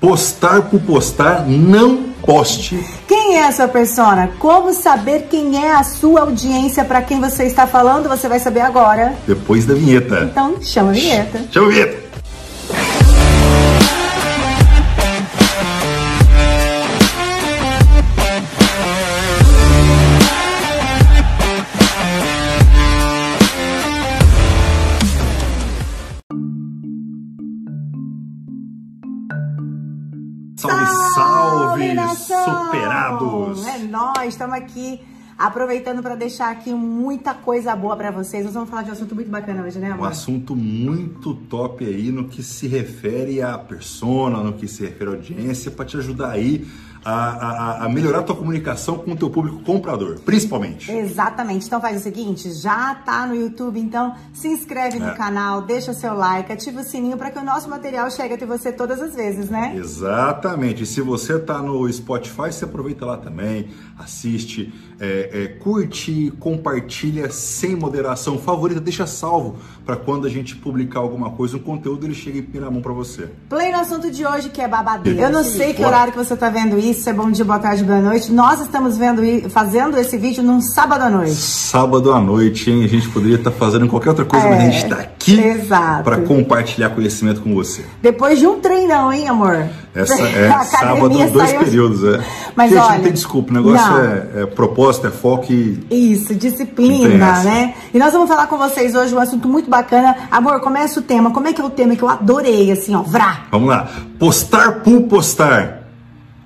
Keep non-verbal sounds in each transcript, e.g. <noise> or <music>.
Postar por postar, não poste. Quem é a sua persona? Como saber quem é a sua audiência para quem você está falando? Você vai saber agora. Depois da vinheta. Então, chama a vinheta. Chama a vinheta. Superados! É nós, estamos aqui aproveitando para deixar aqui muita coisa boa para vocês. Nós vamos falar de um assunto muito bacana hoje, né, Um amor? assunto muito top aí no que se refere à persona, no que se refere à audiência, para te ajudar aí a, a- a melhorar a tua comunicação com o teu público comprador, principalmente. Exatamente. Então faz o seguinte, já tá no YouTube, então se inscreve no É. canal, deixa seu like, ativa o sininho para que o nosso material chegue até você todas as vezes, né? Exatamente. E se você tá no Spotify, você aproveita lá também, assiste, é, é, curte, compartilha sem moderação, favorita, deixa salvo para quando a gente publicar alguma coisa, um conteúdo ele chega e na mão para você. Play no assunto de hoje que é babadeiro. Eu não sei que horário que você tá vendo isso, se é bom dia, boa tarde, boa noite. Nós estamos vendo fazendo esse vídeo num sábado à noite. Sábado à noite, hein? A gente poderia estar fazendo qualquer outra coisa, mas a É, gente está aqui exato. para compartilhar conhecimento com você. Depois de um treinão, hein, amor? Essa <laughs> é A sábado, dois saiu- períodos, é. Mas gente, olha, não tem desculpa, o negócio é, é proposta, é foco e Isso, disciplina, né? E nós vamos falar com vocês hoje um assunto muito bacana. Amor, começa o tema. Como é que é o tema que eu adorei, assim, ó, vrá. vamos lá. Postar por postar.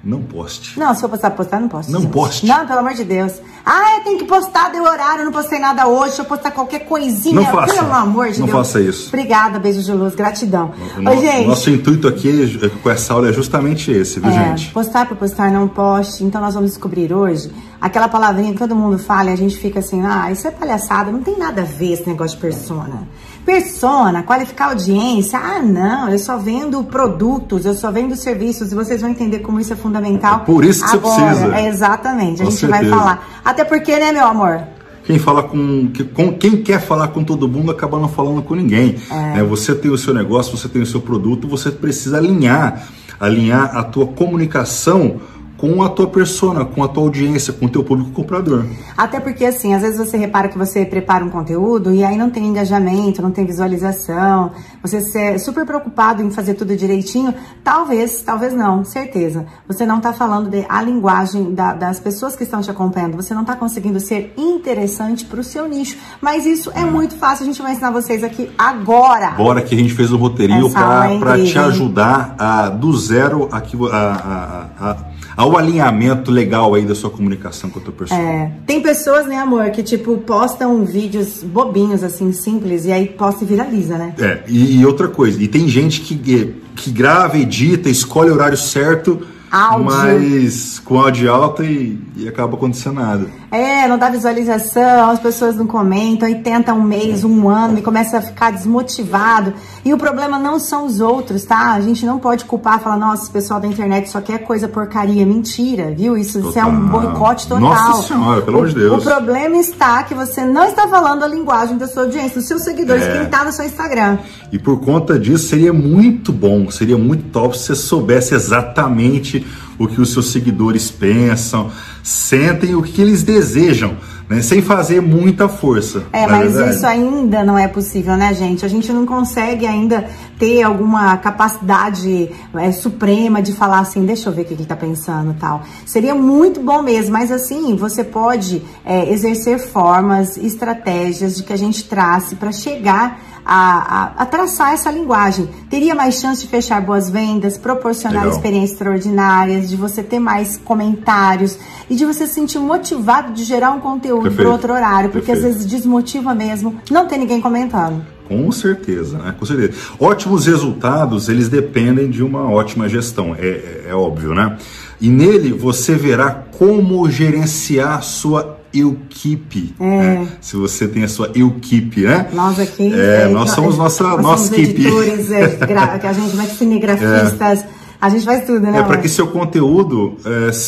Não poste. Não, se for postar, postar, não posso. Não gente. poste. Não, pelo amor de Deus. Ah, eu tenho que postar, deu horário, eu não postei nada hoje, deixa eu postar qualquer coisinha. Não faça. Pelo amor de Não Deus. faça isso. Obrigada, beijo de luz, gratidão. O Ô, no- gente. Nosso intuito aqui é- com essa aula é justamente esse, viu, É, gente? postar por postar, não poste. Então nós vamos descobrir hoje aquela palavrinha que todo mundo fala e a gente fica assim, ah, isso é palhaçada, não tem nada a ver esse negócio de persona. Persona, qualificar audiência, ah não, eu só vendo produtos, eu só vendo serviços e vocês vão entender como isso é fundamental. É por isso que você agora. precisa. É, exatamente, a Com gente vai certeza. falar. Até porque, né, meu amor? Quem fala com, que- com quem quer falar com todo mundo acaba não falando com ninguém. né? Você tem o seu negócio, você tem o seu produto, você precisa alinhar, alinhar a tua comunicação com a tua persona, com a tua audiência, com o teu público comprador. Até porque, assim, às vezes você repara que você prepara um conteúdo e aí não tem engajamento, não tem visualização, você é super preocupado em fazer tudo direitinho. Talvez, talvez não, certeza. Você não tá falando de, a linguagem da- das pessoas que estão te acompanhando, você não tá conseguindo ser interessante pro seu nicho. Mas isso é muito fácil, a gente vai ensinar vocês aqui agora. Bora que a gente fez um roteirinho aula é para te ajudar a, do zero aqui, a, a- a- ao alinhamento legal aí da sua comunicação com a tua persona. É, tem pessoas, né, amor, que tipo postam vídeos bobinhos, assim, simples, e aí posta e viraliza, né? É, e, e outra coisa, e tem gente que, que grava, edita, escolhe o horário certo, Áudio. mas com áudio alta e, e acaba acontecendo nada. É, não dá visualização, as pessoas não comentam, aí tenta um mês, um ano e começa a ficar desmotivado. E o problema não são os outros, tá? A gente não pode culpar, falar, nossa, pessoal da internet só quer coisa porcaria. Mentira, viu? Isso, isso é um boicote total. Nossa Senhora, pelo amor de Deus. O problema está que você não está falando a linguagem da sua audiência, dos seus seguidores, É. quem tá no seu Instagram. E por conta disso, seria muito bom, seria muito top se você soubesse exatamente o que os seus seguidores pensam, sentem, o que eles desejam, né? sem fazer muita força. É, na mas verdade. isso ainda não é possível, né, gente? A gente não consegue ainda ter alguma capacidade é, suprema de falar assim, deixa eu ver o que ele tá pensando tal. Seria muito bom mesmo, mas assim, você pode é, exercer formas, estratégias de que a gente trace para chegar a, a- a traçar essa linguagem. Teria mais chance de fechar boas vendas, proporcionar Legal. experiências extraordinárias, de você ter mais comentários e de você se sentir motivado de gerar um conteúdo para outro horário, porque Perfeito. às vezes desmotiva mesmo não ter ninguém comentando. Com certeza, né? Com certeza. Ótimos resultados, eles dependem de uma ótima gestão, é, é- é óbvio, né? E nele você verá como gerenciar sua equipe. É. né? Se você tem a sua equipe, né? Nós aqui. É, nós somos nossa, nós nossa somos equipe. editores, é, gra- que a gente vai cinegrafistas, a gente faz tudo, né? É para que seu conteúdo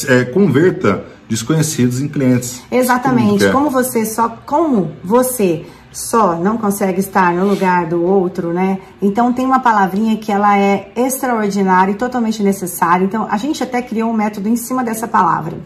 é, é, converta desconhecidos em clientes. Exatamente. Como você só como você só não consegue estar no lugar do outro, né? Então tem uma palavrinha que ela é extraordinária e totalmente necessária. Então a gente até criou um método em cima dessa palavra.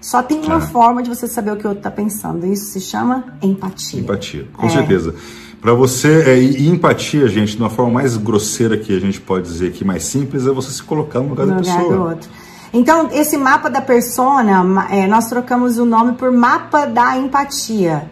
Só tem uma é. forma de você saber o que o outro está pensando. Isso se chama empatia. Empatia, com é. certeza. Para você, é, e empatia, gente, de uma forma mais grosseira que a gente pode dizer aqui, mais simples, é você se colocar no lugar no da lugar pessoa. Do outro. Então, esse mapa da persona, é, nós trocamos o nome por mapa da empatia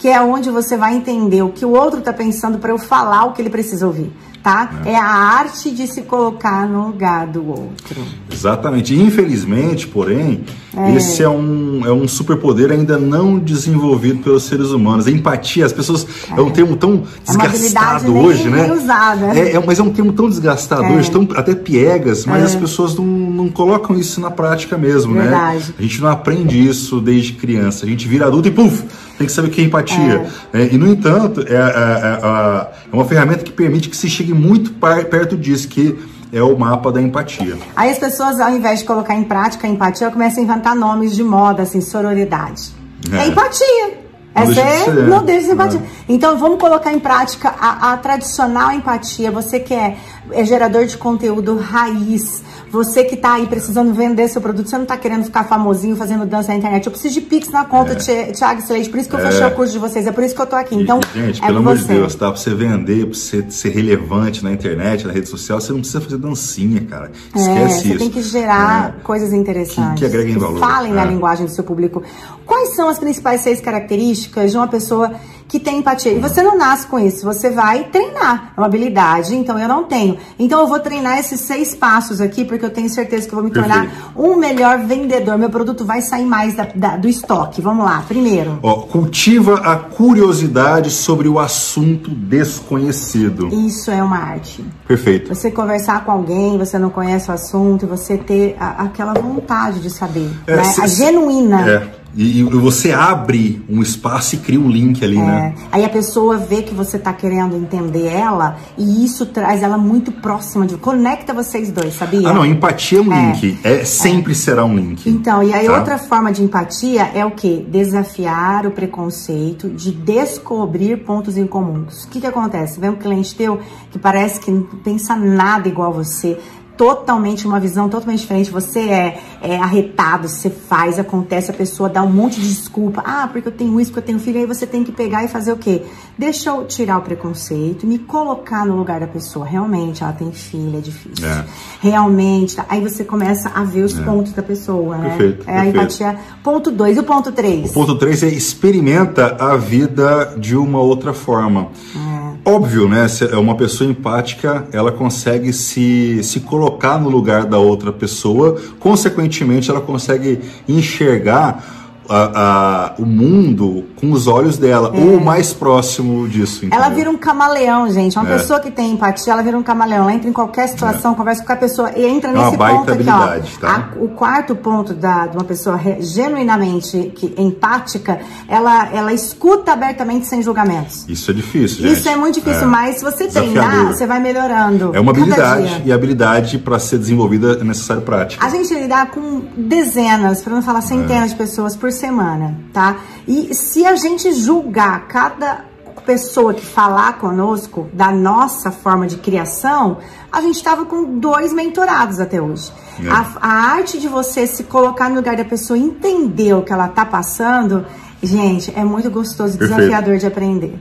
que é onde você vai entender o que o outro está pensando para eu falar o que ele precisa ouvir tá? É. é. a arte de se colocar no lugar do outro. Exatamente. Infelizmente, porém, é. esse é um, é um superpoder ainda não desenvolvido pelos seres humanos. A empatia, as pessoas. É, é um termo tão é desgastado hoje, nem, né? Nem usada. É, é, mas é um termo tão desgastado é. hoje, tão até piegas, mas as pessoas não, não colocam isso na prática mesmo, né? Verdade. né? A gente não aprende isso desde criança. A gente vira adulto e puf! Tem que saber o que é empatia. e, no entanto, é, é uma ferramenta que permite que se chegue chegue muito perto disso, que é o mapa da empatia. Aí as pessoas, ao invés de colocar em prática a empatia, começam a inventar nomes de moda, assim, sororidade. É, é empatia. Não Essa é, ser, não deixa de ser empatia. É. Então, vamos colocar em prática a, a tradicional empatia. Você que é, é gerador de conteúdo raiz, você que está aí precisando vender seu produto, você não está querendo ficar famosinho fazendo dança na internet. Eu preciso de Pix na conta, é. Thiago Slade, por isso que eu fechei é. o curso de vocês, é por isso que eu tô aqui. Então, e, gente, é pelo amor de Deus, tá? Pra você vender, pra você ser relevante na internet, na rede social, você não precisa fazer dancinha, cara. Esquece é, você isso. Você tem que gerar é. coisas interessantes. Que, que agreguem valor. Falem na é. linguagem do seu público. Quais são as principais seis características de uma pessoa que tem empatia. E você não nasce com isso, você vai treinar. É uma habilidade, então eu não tenho. Então eu vou treinar esses seis passos aqui, porque eu tenho certeza que eu vou me tornar Perfeito. um melhor vendedor. Meu produto vai sair mais da, da, do estoque. Vamos lá, primeiro. Ó, cultiva a curiosidade sobre o assunto desconhecido. Isso é uma arte. Perfeito. Você conversar com alguém, você não conhece o assunto, você ter a, aquela vontade de saber. É, né? a genuína. É. E, e, você abre um espaço e cria um link ali, é. né? Aí a pessoa vê que você tá querendo entender ela e isso traz ela muito próxima de conecta vocês dois, sabia? Ah, não, empatia é um é. link, é sempre é. será um link. Então, e aí tá? outra forma de empatia é o que? Desafiar o preconceito, de descobrir pontos em comuns. O que que acontece? Vem um cliente teu que parece que não pensa nada igual a você, totalmente uma visão totalmente diferente. Você é, é arretado, você faz, acontece, a pessoa dá um monte de desculpa. Ah, porque eu tenho isso, porque eu tenho filho. Aí você tem que pegar e fazer o quê? Deixa eu tirar o preconceito, me colocar no lugar da pessoa. Realmente, ela tem filho, é difícil. É. Realmente. Tá? Aí você começa a ver os é. pontos da pessoa, né? Perfeito, é a empatia. Ponto 2. E o ponto 3? O ponto 3 é experimenta a vida de uma outra forma. É. Óbvio, né? É uma pessoa empática, ela consegue se, se colocar no lugar da outra pessoa, consequentemente, ela consegue enxergar a, a, o mundo com os olhos dela, é. ou mais próximo disso. Entendeu? Ela vira um camaleão, gente. Uma é. pessoa que tem empatia, ela vira um camaleão. Ela entra em qualquer situação, é. conversa com a pessoa e entra é nesse ponto aqui, ó. Tá? A, o quarto ponto da, de uma pessoa re, genuinamente que, empática, ela, ela escuta abertamente sem julgamentos. Isso é difícil, gente. Isso é muito difícil, é. mas se você treinar, você vai melhorando. É uma habilidade e habilidade para ser desenvolvida é necessário prática. A gente lidar com dezenas, para não falar centenas de pessoas por semana, tá? E se a gente julgar cada pessoa que falar conosco da nossa forma de criação, a gente estava com dois mentorados até hoje. É. A, a, arte de você se colocar no lugar da pessoa, entender o que ela tá passando, gente, é muito gostoso e desafiador de aprender.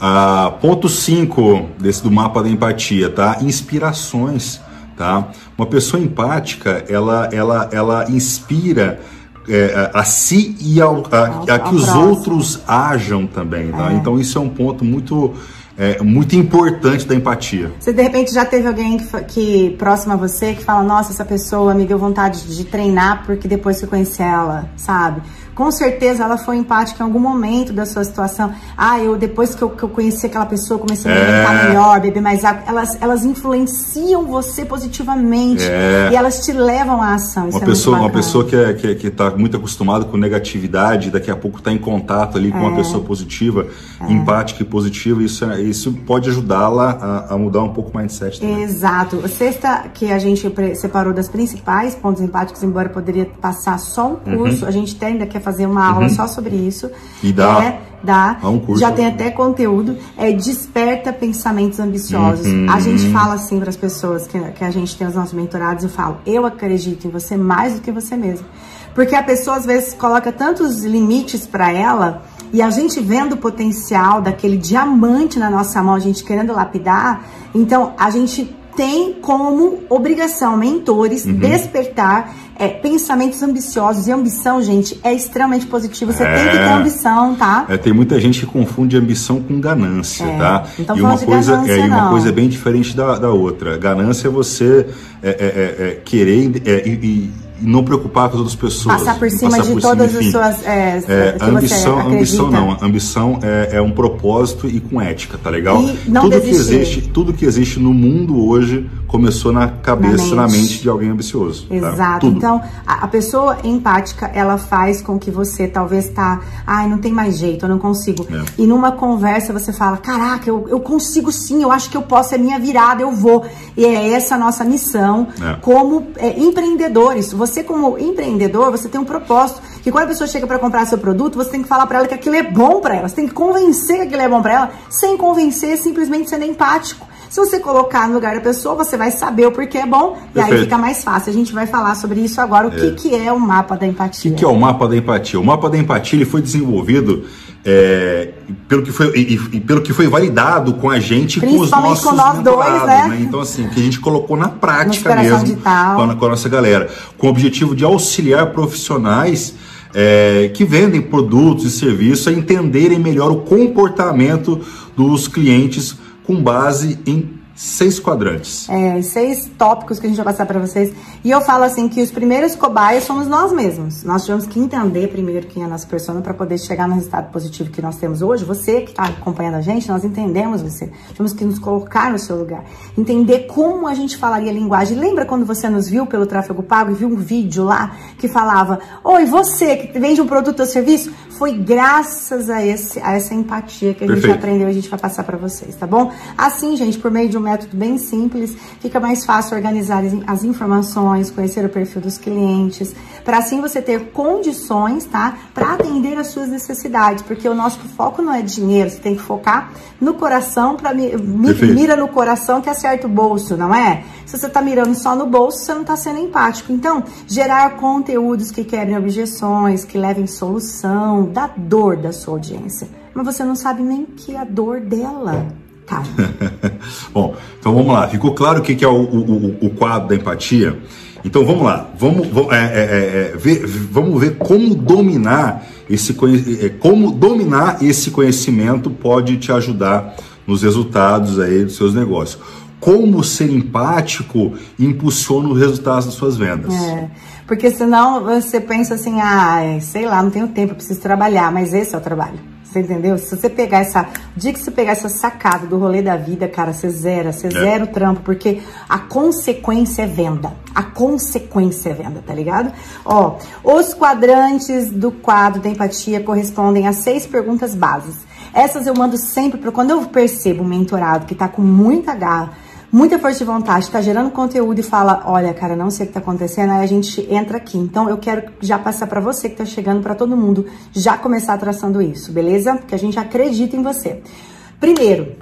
Ah, ponto 5 desse do mapa da empatia, tá? Inspirações, tá? Uma pessoa empática, ela, ela, ela inspira é, a, si e ao, a, a que os outros ajam também. Tá? É. Então isso é um ponto muito é, muito importante da empatia. Você de repente já teve alguém que, que próximo a você que fala, nossa, essa pessoa me deu vontade de treinar porque depois que eu conheci ela, sabe? Com certeza ela foi empática em algum momento da sua situação. Ah, eu depois que eu, que eu conheci aquela pessoa, comecei a me alimentar é... melhor, beber mais água. Elas, elas influenciam você positivamente é... e elas te levam à ação. Isso uma, é pessoa, uma pessoa que é, que, é, que tá muito acostumada com negatividade, daqui a pouco está em contato ali com uma é. pessoa positiva, é. empática e positiva, isso, isso pode ajudá-la a, a, mudar um pouco o mindset também. Exato. Sexta que a gente separou das principais pontos empáticos, embora poderia passar só um curso, uhum. a gente tem ainda que fazer uma aula uhum. só sobre isso. E dá, é, Dá. Há um curso. Já tem até conteúdo. É Desperta Pensamentos Ambiciosos. Uhum. A gente fala assim para as pessoas que, que a gente tem os nossos mentorados, eu falo, eu acredito em você mais do que você mesmo. Porque a pessoa às vezes coloca tantos limites para ela e a gente vendo o potencial daquele diamante na nossa mão, a gente querendo lapidar, então a gente tem como obrigação, mentores, uhum. despertar é, pensamentos ambiciosos. E ambição, gente, é extremamente positivo. Você é, tem que ter ambição, tá? É, tem muita gente que confunde ambição com ganância, é, tá? Então, e uma coisa ganância, é, uma coisa bem diferente da, da outra. Ganância é você é, é, é querer e não preocupar com as outras pessoas. Passar por cima passar de por todas cima, as suas. É, é, ambição, ambição não. Ambição é, é, um propósito e com ética, tá legal? Não tudo desistir. que existe, tudo que existe no mundo hoje começou na cabeça, na mente, na mente de alguém ambicioso. Tá? Exato. Tá? Então, a, a, pessoa empática, ela faz com que você talvez tá, ai, não tem mais jeito, eu não consigo. É. E numa conversa você fala, caraca, eu, eu consigo sim, eu acho que eu posso, é minha virada, eu vou. E é essa a nossa missão é. como é, empreendedores. Você você como empreendedor, você tem um propósito, que quando a pessoa chega para comprar seu produto, você tem que falar para ela que aquilo é bom para ela, você tem que convencer que aquilo é bom para ela, sem convencer, simplesmente sendo empático. Se você colocar no lugar da pessoa, você vai saber o porquê é bom Perfeito. e aí fica mais fácil. A gente vai falar sobre isso agora, o é. que, que é o mapa da empatia. O que, que é o mapa da empatia? O mapa da empatia ele foi desenvolvido é, pelo, que foi, e, e, pelo que foi validado com a gente com os nossos com nós dois, né? né? Então, assim, que a gente colocou na prática mesmo com a, com a, nossa galera, com o objetivo de auxiliar profissionais é, que vendem produtos e serviços a entenderem melhor o comportamento dos clientes com base em seis quadrantes. É, seis tópicos que a gente vai passar para vocês. E eu falo assim que os primeiros cobaias somos nós mesmos. Nós tivemos que entender primeiro quem é a nossa persona para poder chegar no resultado positivo que nós temos hoje. Você que está acompanhando a gente, nós entendemos você. Temos que nos colocar no seu lugar. Entender como a gente falaria a linguagem. Lembra quando você nos viu pelo tráfego pago e viu um vídeo lá que falava: Oi, você que vende um produto ou serviço? Foi graças a, esse, a essa empatia que a Perfeito. gente aprendeu e a gente vai passar para vocês, tá bom? Assim, gente, por meio de um método bem simples, fica mais fácil organizar as informações, conhecer o perfil dos clientes, para assim você ter condições, tá? Para atender as suas necessidades, porque o nosso foco não é dinheiro, você tem que focar no coração, para mi, mira no coração que acerta o bolso, não é? Se você tá mirando só no bolso, você não tá sendo empático. Então, gerar conteúdos que quebrem objeções, que levem solução da dor da sua audiência. Mas você não sabe nem que é a dor dela. Tá. <laughs> Bom, então vamos lá. Ficou claro o que é o, o, o quadro da empatia? Então vamos lá, vamos, vamos, é, é, é, ver, vamos ver como dominar esse é, como dominar esse conhecimento pode te ajudar nos resultados aí dos seus negócios. Como ser empático impulsiona os resultados das suas vendas. É, porque senão você pensa assim, ah, sei lá, não tenho tempo, preciso trabalhar, mas esse é o trabalho. Você entendeu? Se você pegar essa. O dia que você pegar essa sacada do rolê da vida, cara, você zera, você é. zera o trampo, porque a consequência é venda. A consequência é venda, tá ligado? Ó, os quadrantes do quadro da empatia correspondem a seis perguntas bases. Essas eu mando sempre para quando eu percebo um mentorado que tá com muita garra muita força de vontade, está gerando conteúdo e fala, olha, cara, não sei o que está acontecendo, aí a gente entra aqui. Então, eu quero já passar para você que está chegando, para todo mundo, já começar traçando isso, beleza? Porque a gente acredita em você. Primeiro,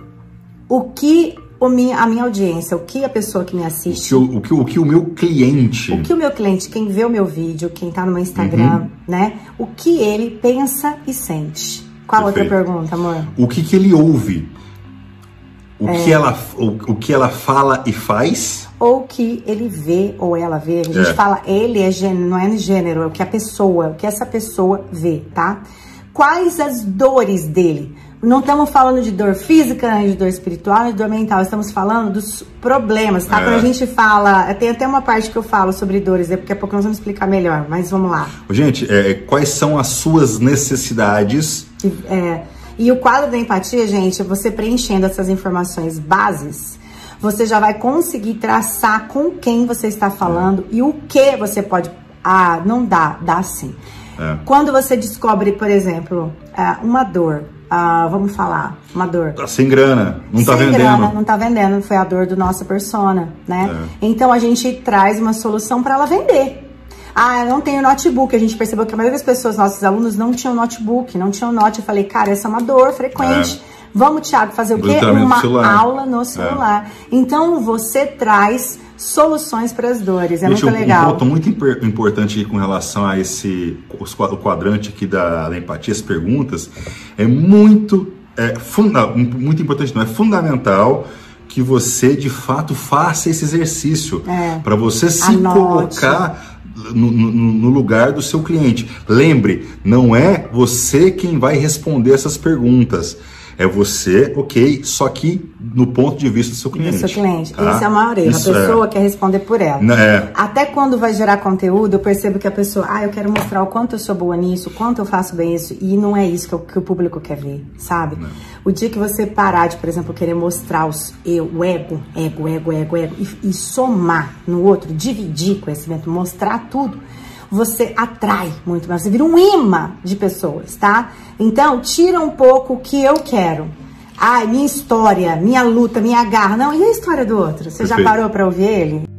o que o minha, a minha audiência, o que a pessoa que me assiste... O que o, o que, o, meu cliente... O que o meu cliente, quem vê o meu vídeo, quem está no meu Instagram, uhum. né? O que ele pensa e sente. Qual Perfeito. outra pergunta, amor? O que, que ele ouve? O, é. que ela, o, o, que ela fala e faz. Ou que ele vê ou ela vê. A gente é. fala ele é gênero, não é gênero, é o que a pessoa, o que essa pessoa vê, tá? Quais as dores dele? Não estamos falando de dor física, de dor espiritual, de dor mental. Estamos falando dos problemas, tá? É. Quando a gente fala... Tem até uma parte que eu falo sobre dores, daqui a pouco nós vamos explicar melhor, mas vamos lá. Gente, é, quais são as suas necessidades? É e o quadro da empatia, gente, você preenchendo essas informações bases, você já vai conseguir traçar com quem você está falando e o que você pode. Ah, não dá, dá sim. É. Quando você descobre, por exemplo, é, uma dor, ah, vamos falar, uma dor. Tá sem grana, não tá sem vendendo. Grana, não tá vendendo, foi a dor do nossa persona, né? É. Então a gente traz uma solução para ela vender. Ah, eu não tenho notebook. A gente percebeu que a maioria das pessoas, nossos alunos, não tinham notebook, não tinham note. Eu falei, cara, essa é uma dor frequente. É. Vamos, Thiago, fazer o quê? Uma aula no celular. É. Então, você traz soluções para as dores. É Gente, muito legal. Um ponto muito importante com relação a esse o quadrante aqui da, da empatia, as perguntas, é muito, é, funda, muito importante, não é fundamental que você de fato faça esse exercício é. para você se Anote. colocar no, no, lugar do seu cliente. Lembre, não é você quem vai responder essas perguntas. É você, ok, só que no ponto de vista do seu cliente. Do seu cliente. Tá? Isso é uma orelha. Isso a pessoa é. quer responder por ela. É. Até quando vai gerar conteúdo, eu percebo que a pessoa, ah, eu quero mostrar o quanto eu sou boa nisso, o quanto eu faço bem isso. E não é isso que, que o público quer ver, sabe? Não. O dia que você parar de, por exemplo, querer mostrar os, eu, o ego, ego, ego, ego, ego, e, e somar no outro, dividir conhecimento, mostrar tudo você atrai muito mais, você vira um imã de pessoas, tá? Então, tira um pouco o que eu quero. Ai, minha história, minha luta, minha garra. Não, e a história do outro? Você Perfeito. já parou para ouvir ele?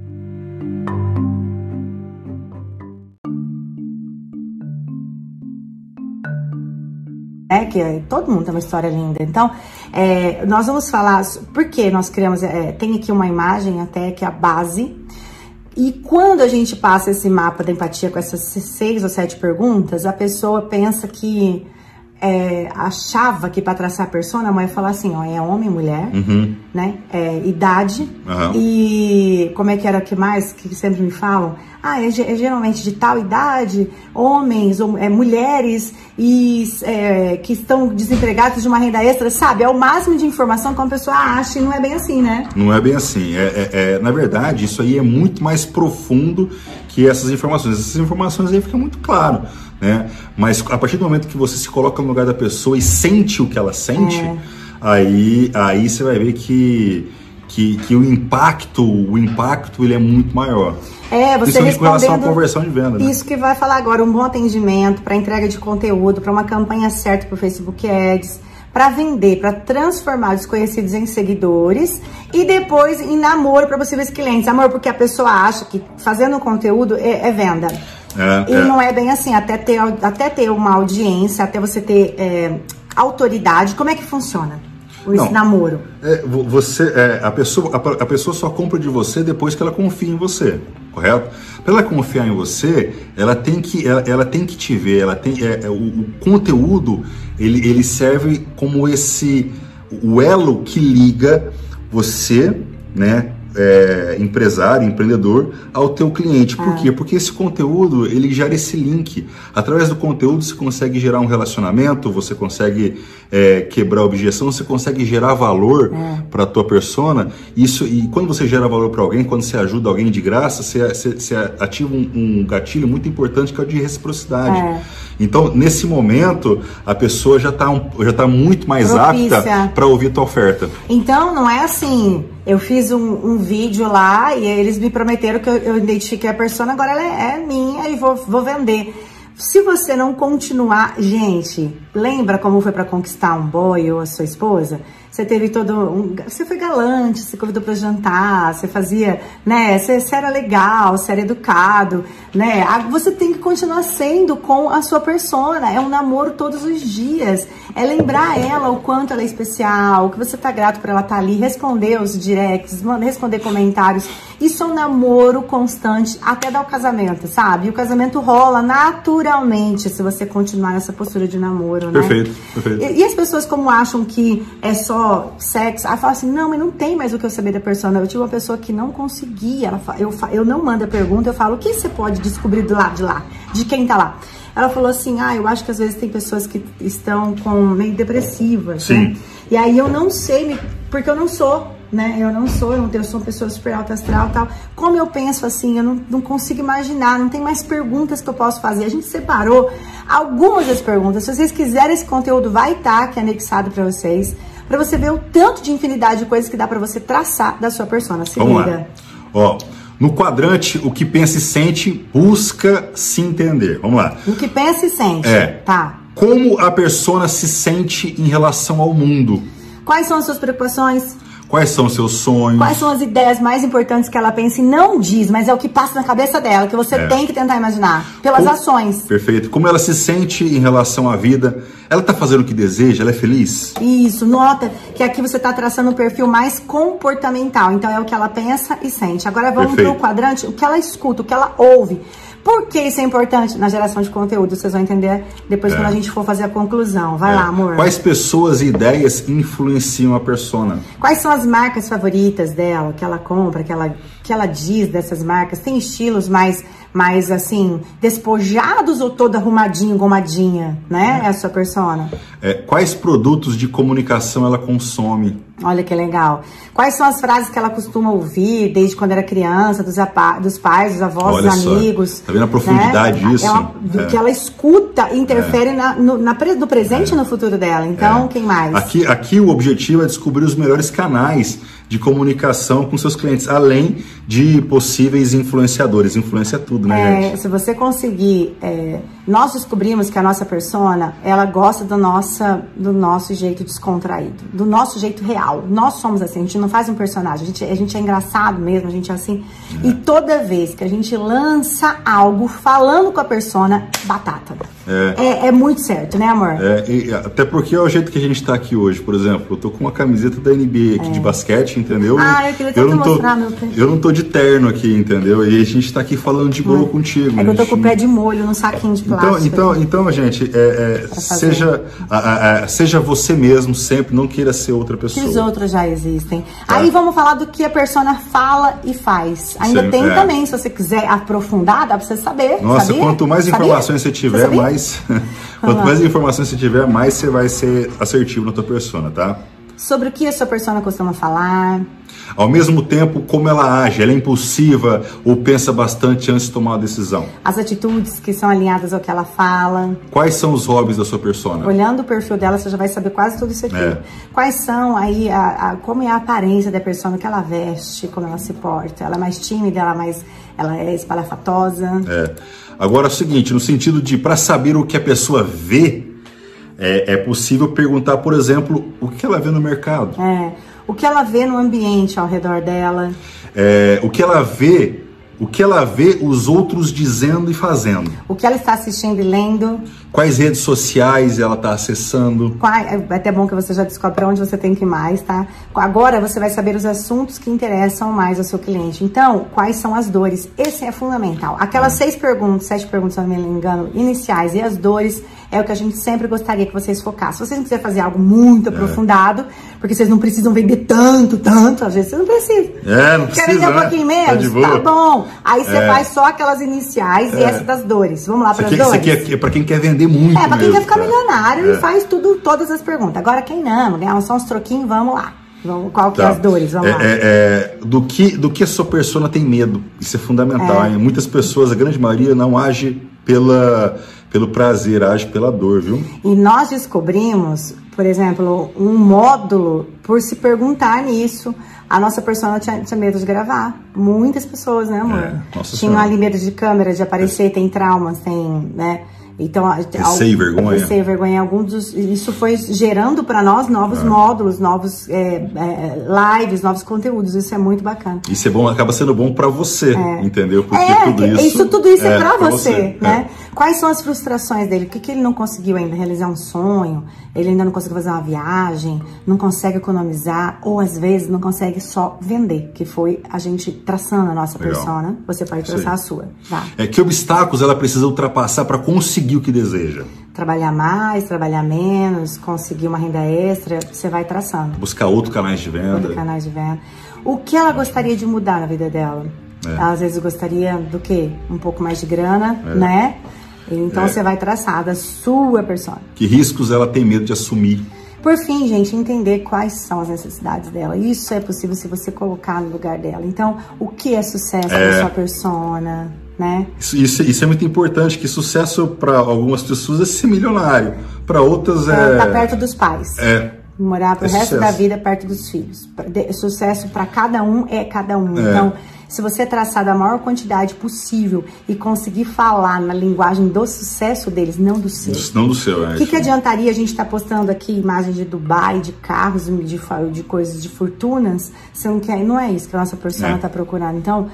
É, que todo mundo tem uma história linda. Então, é, nós vamos falar por que nós criamos. É, tem aqui uma imagem até que é a base e quando a gente passa esse mapa da empatia com essas seis ou sete perguntas, a pessoa pensa que é, achava que para traçar a persona, a mãe falar assim, ó, é homem, mulher, uhum. né? É, idade uhum. e como é que era que mais que sempre me falam? Ah, é, é geralmente de tal idade, homens ou é, mulheres e é, que estão desempregados de uma renda extra, sabe? É o máximo de informação que uma pessoa acha e não é bem assim, né? Não é bem assim. É, é na verdade, isso aí é muito mais profundo que essas informações. Essas informações aí fica muito claro né? Mas a partir do momento que você se coloca no lugar da pessoa e sente o que ela sente, é. aí, aí você vai ver que, que, que, o impacto, o impacto ele é muito maior. É, você Principalmente com relação à conversão de venda. Né? Isso que vai falar agora, um bom atendimento para entrega de conteúdo, para uma campanha certa para o Facebook Ads, para vender, para transformar desconhecidos em seguidores e depois em namoro para possíveis clientes. Amor, porque a pessoa acha que fazendo conteúdo é, é venda. É, e é. não é bem assim, até ter, até ter uma audiência, até você ter é, autoridade, como é que funciona? O não, namoro. É, você, é, a, pessoa, a, a, pessoa só compra de você depois que ela confia em você, correto? Para ela confiar em você, ela tem que, ela, ela tem que te ver, ela tem, é, o, o, conteúdo ele, ele serve como esse o elo que liga você, né, é, empresário, empreendedor, ao teu cliente. Por ah. quê? Porque esse conteúdo, ele gera esse link. Através do conteúdo, você consegue gerar um relacionamento, você consegue é, quebrar objeção, você consegue gerar valor é. para a tua persona. Isso, e quando você gera valor para alguém, quando você ajuda alguém de graça, você, você, você ativa um, um, gatilho muito importante que é o de reciprocidade. É. Então, nesse momento, a pessoa já está um, já tá muito mais Propícia. apta para ouvir tua oferta. Então, não é assim, eu fiz um, um, vídeo lá e eles me prometeram que eu, eu identifiquei a persona, agora ela é, é minha e vou, vou vender. Se você não continuar, gente, lembra como foi para conquistar um boy ou a sua esposa? Você teve todo um, você foi galante, você convidou para jantar, você fazia, né? Você, você, era legal, você era educado, né? Você tem que continuar sendo com a sua persona. É um namoro todos os dias. É lembrar ela o quanto ela é especial, que você tá grato por ela estar tá ali, responder os directs, responder comentários. Isso é um namoro constante até dar o casamento, sabe? E o casamento rola naturalmente se você continuar nessa postura de namoro, né? Perfeito, perfeito. E, e as pessoas como acham que é só sexo. Aí fala assim, não, mas não tem mais o que eu saber da persona. Eu tive uma pessoa que não conseguia. Ela, eu, eu não mando a pergunta, eu falo, o que você pode descobrir do lado de lá? De quem tá lá? Ela falou assim, ah, eu acho que às vezes tem pessoas que estão com meio depressivas, Sim. né? E aí eu não sei, porque eu não sou, né? Eu não sou, eu, não tenho, eu sou uma pessoa super alta astral e tal. Como eu penso assim, eu não, não consigo imaginar, não tem mais perguntas que eu posso fazer. A gente separou algumas das perguntas. Se vocês quiserem esse conteúdo, vai estar tá aqui anexado para vocês para você ver o tanto de infinidade de coisas que dá para você traçar da sua persona. Se Vamos liga. Lá. Ó, no quadrante, o que pensa e sente, busca se entender. Vamos lá. O que pensa e sente. É. Tá. Como a persona se sente em relação ao mundo? Quais são as suas preocupações? Quais são os seus sonhos? Quais são as ideias mais importantes que ela pensa e não diz, mas é o que passa na cabeça dela, que você é. tem que tentar imaginar, pelas Como, ações. Perfeito. Como ela se sente em relação à vida? Ela está fazendo o que deseja? Ela é feliz? Isso. Nota que aqui você está traçando um perfil mais comportamental. Então é o que ela pensa e sente. Agora vamos para o quadrante, o que ela escuta, o que ela ouve. Por que isso é importante na geração de conteúdo? Vocês vão entender depois é. quando a gente for fazer a conclusão. Vai é. lá, amor. Quais pessoas e ideias influenciam a persona? Quais são as marcas favoritas dela, que ela compra, que ela, que ela diz dessas marcas? Tem estilos mais mais assim, despojados ou toda arrumadinha, gomadinha, né? É a sua persona. É, quais produtos de comunicação ela consome? Olha que legal. Quais são as frases que ela costuma ouvir desde quando era criança, dos, dos pais, dos avós, Olha dos amigos? Só. Tá vendo a profundidade né? disso? Ela, é. que ela escuta interfere é. na, no, na, no presente e no futuro dela. Então, é. quem mais? Aqui, aqui o objetivo é descobrir os melhores canais de comunicação com seus clientes, além de possíveis influenciadores. Influencia tudo, né, é, gente? Se você conseguir... É, nós descobrimos que a nossa persona, ela gosta do, nossa, do nosso jeito descontraído, do nosso jeito real. Nós somos assim, a gente não faz um personagem, a gente, a gente é engraçado mesmo, a gente é assim. É. E toda vez que a gente lança algo falando com a persona, batata. É, é, é muito certo, né, amor? É, até porque é o jeito que a gente tá aqui hoje, por exemplo. Eu tô com uma camiseta da NBA aqui de é. basquete, entendeu? Ah, eu queria eu não tô, mostrar meu pé. Eu não tô de terno aqui, entendeu? E a gente tá aqui falando de boa contigo. É que eu tô com o pé de molho num saquinho de plástico. Então, então, então gente, é, é, seja, a, a, seja você mesmo sempre, não queira ser outra pessoa. Que os outros já existem. Tá. Aí vamos falar do que a persona fala e faz. Ainda Sim, tem é. também, se você quiser aprofundar, dá pra você saber. Nossa, sabia? quanto mais informações você tiver, você mais. <laughs> <laughs> quanto mais informações você tiver, mais você vai ser assertivo na tua persona, tá? Sobre o que a sua persona costuma falar ao mesmo tempo, como ela age, ela é impulsiva ou pensa bastante antes de tomar uma decisão. As atitudes que são alinhadas ao que ela fala. Quais são os hobbies da sua persona? Olhando o perfil dela, você já vai saber quase tudo isso aqui. É. Quais são aí, a, a, como é a aparência da persona que ela veste, como ela se porta. Ela é mais tímida, ela é mais, ela é espalhafatosa. É. Agora é o seguinte, no sentido de para saber o que a pessoa vê, é, é, possível perguntar, por exemplo, o que ela vê no mercado. É o que ela vê no ambiente ao redor dela. É, o que ela vê, o que ela vê os outros dizendo e fazendo. O que ela está assistindo e lendo. Quais redes sociais ela está acessando. é até bom que você já descobre onde você tem que ir mais, tá? Agora você vai saber os assuntos que interessam mais ao seu cliente. Então, quais são as dores? Esse é fundamental. Aquelas é. seis perguntas, sete perguntas, se não me engano, iniciais e as dores é o que a gente sempre gostaria que vocês focassem. Se vocês não quiserem fazer algo muito é. aprofundado, porque vocês não precisam vender tanto, tanto, às vezes você não precisa. É, não precisa, Quer vender um né? pouquinho tá menos? Tá, tá bom. Aí você é. faz só aquelas iniciais é. e essa das dores. Vamos lá para as dores? É, é para quem quer vender muito É, para quem quer ficar milionário e é. faz tudo, todas as perguntas. Agora, quem não, ganhar só uns troquinhos, vamos lá. Vamos, qual que tá. é as dores? Vamos é, lá. É, é, do, que, do que a sua persona tem medo. Isso é fundamental. É. Muitas pessoas, a grande maioria, não age pela pelo prazer, age pela dor, viu? E nós descobrimos, por exemplo, um módulo por se perguntar nisso. A nossa persona tinha, tinha medo de gravar. Muitas pessoas, né, amor? É, Tinham ali medo de câmera, de aparecer, é. tem traumas, tem, né? Então, receio vergonha. Receio vergonha. Algum dos, isso foi gerando para nós novos ah. módulos, novos é, é, lives, novos conteúdos. Isso é muito bacana. Isso é bom, acaba sendo bom para você, é. entendeu? Porque é, tudo isso, isso tudo isso é, é para você, você, né? Quais são as frustrações dele? O que, que ele não conseguiu ainda realizar um sonho? Ele ainda não conseguiu fazer uma viagem? Não consegue economizar? Ou às vezes não consegue só vender? Que foi a gente traçando a nossa Legal. persona. Você pode traçar Sim. a sua. Tá? É que obstáculos ela precisa ultrapassar para conseguir o que deseja? Trabalhar mais, trabalhar menos, conseguir uma renda extra, você vai traçando. Buscar outros canais de venda. Outros canais de venda. O que ela gostaria de mudar na vida dela? É. Ela, às vezes gostaria do quê? Um pouco mais de grana, é. né? Então é. você vai traçar da sua persona. Que riscos ela tem medo de assumir? Por fim, gente, entender quais são as necessidades dela. Isso é possível se você colocar no lugar dela. Então, o que é sucesso é. sua persona? Né? Isso, isso, isso, é muito importante, que sucesso para algumas pessoas é ser milionário, para outras é... é... Tá perto dos pais. É. Morar pro é resto sucesso. da vida perto dos filhos. Sucesso para cada um é cada um. É. Então, Se você traçar da maior quantidade possível e conseguir falar na linguagem do sucesso deles, não do seu. Não do seu, é. O que, que adiantaria a gente estar tá postando aqui imagens de Dubai, de carros, de, de coisas de fortunas, se não quer? Não é isso que a nossa persona está é. procurando. Então,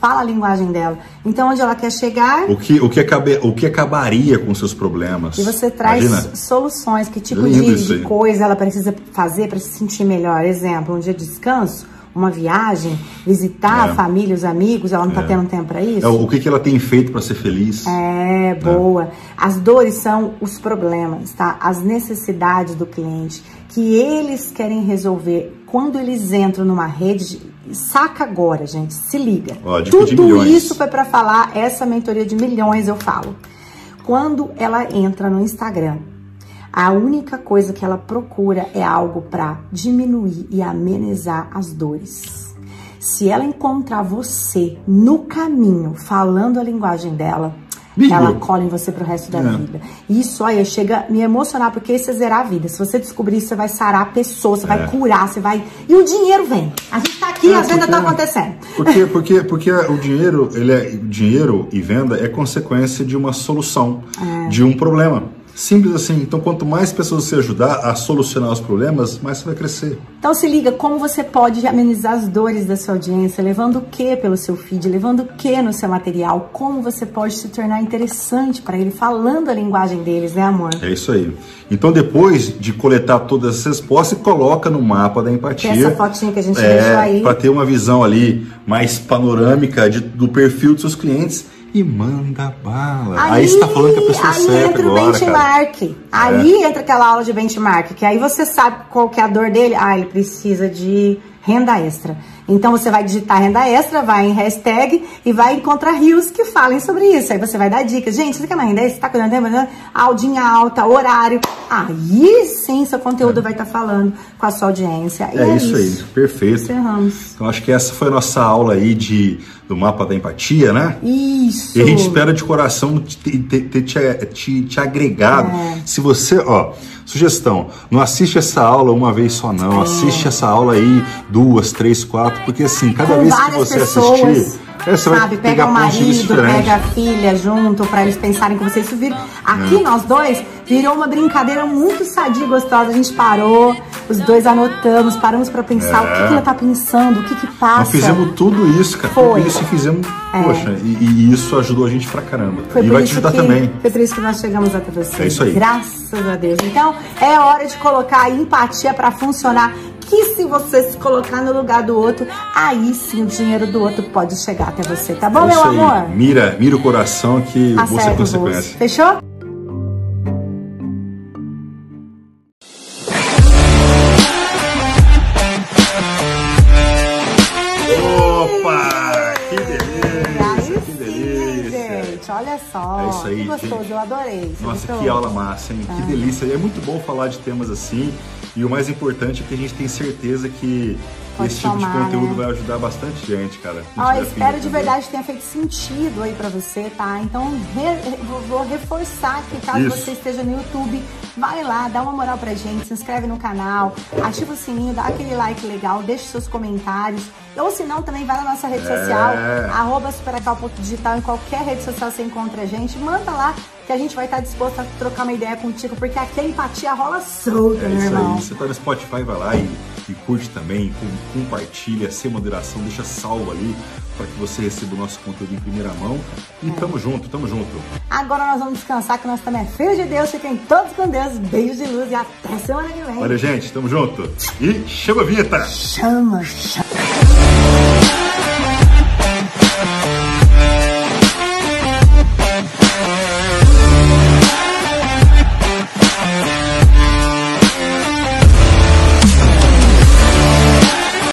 fala a linguagem dela. Então, onde ela quer chegar. O que, o que, acabe, o que acabaria com seus problemas? E você traz Imagina. soluções, que tipo de, de coisa ela precisa fazer para se sentir melhor. Exemplo, um dia de descanso uma viagem, visitar é. a família, os amigos, ela não está é. tendo tempo para isso? É, o que, que ela tem feito para ser feliz? É, boa. As dores são os problemas, tá? As necessidades do cliente que eles querem resolver quando eles entram numa rede. Saca agora, gente, se liga. Ó, Tudo isso foi para falar essa mentoria de milhões, eu falo. Quando ela entra no Instagram, a única coisa que ela procura é algo para diminuir e amenizar as dores. Se ela encontrar você no caminho, falando a linguagem dela, ela cola em você pro resto da é. vida. Isso, olha, chega a me emocionar, porque isso é zerar a vida. Se você descobrir isso, você vai sarar a pessoa, você é. vai curar, você vai. E o dinheiro vem. A gente tá aqui, é, a venda tá acontecendo. Porque, porque, porque o dinheiro, ele é. Dinheiro e venda é consequência de uma solução, é. de um problema. Simples assim. Então, quanto mais pessoas você ajudar a solucionar os problemas, mais você vai crescer. Então, se liga, como você pode amenizar as dores da sua audiência, levando o que pelo seu feed, levando o que no seu material, como você pode se tornar interessante para ele, falando a linguagem deles, né, amor? É isso aí. Então, depois de coletar todas essas respostas, coloca no mapa da empatia. É essa fotinha que a gente é, deixou aí. Para ter uma visão ali mais panorâmica de, do perfil dos seus clientes e manda bala. Aí, aí você tá falando que a pessoa é certa Aí entra agora, o benchmark. Cara. Aí é. entra aquela aula de benchmark, que aí você sabe qual que é a dor dele. Ah, ele precisa de renda extra. Então você vai digitar renda extra, vai em hashtag e vai encontrar rios que falem sobre isso. Aí você vai dar dicas. Gente, você quer uma renda extra? Você tá cuidando tempo? Aldinha alta, horário. Aí sim seu conteúdo é. vai estar tá falando com a sua audiência. É, é, isso, isso aí, perfeito. Encerramos. Então acho que essa foi a nossa aula aí de, do mapa da empatia, né? Isso. E a gente espera de coração ter, ter, te, te, te, agregado. É. Se você, ó, sugestão, não assiste essa aula uma vez só não, assiste essa aula aí duas, três, quatro, porque assim, cada Com vez que você pessoas. assistir é, sabe, pega o marido, pega a filha junto para eles pensarem que vocês viram. Aqui é. nós dois virou uma brincadeira muito sadia e gostosa. A gente parou, os dois anotamos, paramos para pensar é. o que, que, ela tá pensando, o que que passa. Nós fizemos tudo isso, cara. Foi. Tudo isso e fizemos, é. poxa, e, e, isso ajudou a gente pra caramba. Foi e vai te ajudar que, também. Foi por isso que nós chegamos até você. É isso aí. Graças a Deus. Então, é hora de colocar a empatia para funcionar que se você se colocar no lugar do outro, aí sim o dinheiro do outro pode chegar até você, tá bom, é meu amor? Aí. Mira, mira o coração que você é consequência. Fechou? Aí. Que gostoso, eu adorei. Nossa, que aula massa, hein? Que delícia. E é muito bom falar de temas assim. E o mais importante é que a gente tem certeza que Pode esse tipo de conteúdo né? vai ajudar bastante gente, cara. Ó, espero de verdade que tenha feito sentido aí pra você, tá? Então, re, vou reforçar que caso Isso. você esteja no YouTube, vai lá, dá uma moral pra gente, se inscreve no canal, ativa o sininho, dá aquele like legal, deixa seus comentários. Ou se não, também vai na nossa rede é. social, arroba superacau.digital, em qualquer rede social você encontra a gente, manda lá que a gente vai estar disposto a trocar uma ideia contigo, porque aqui a empatia rola solta, é meu irmão. Aí. Você tá no Spotify, vai lá e, e curte também, compartilha, sem moderação, deixa salvo ali para que você receba o nosso conteúdo em primeira mão. E é. tamo junto, tamo junto. Agora nós vamos descansar, que nós também é filho de Deus. Fiquem todos com Deus. Beijos de luz e até semana que vem. Olha, gente, tamo junto. E chama a vinheta. Chama, chama.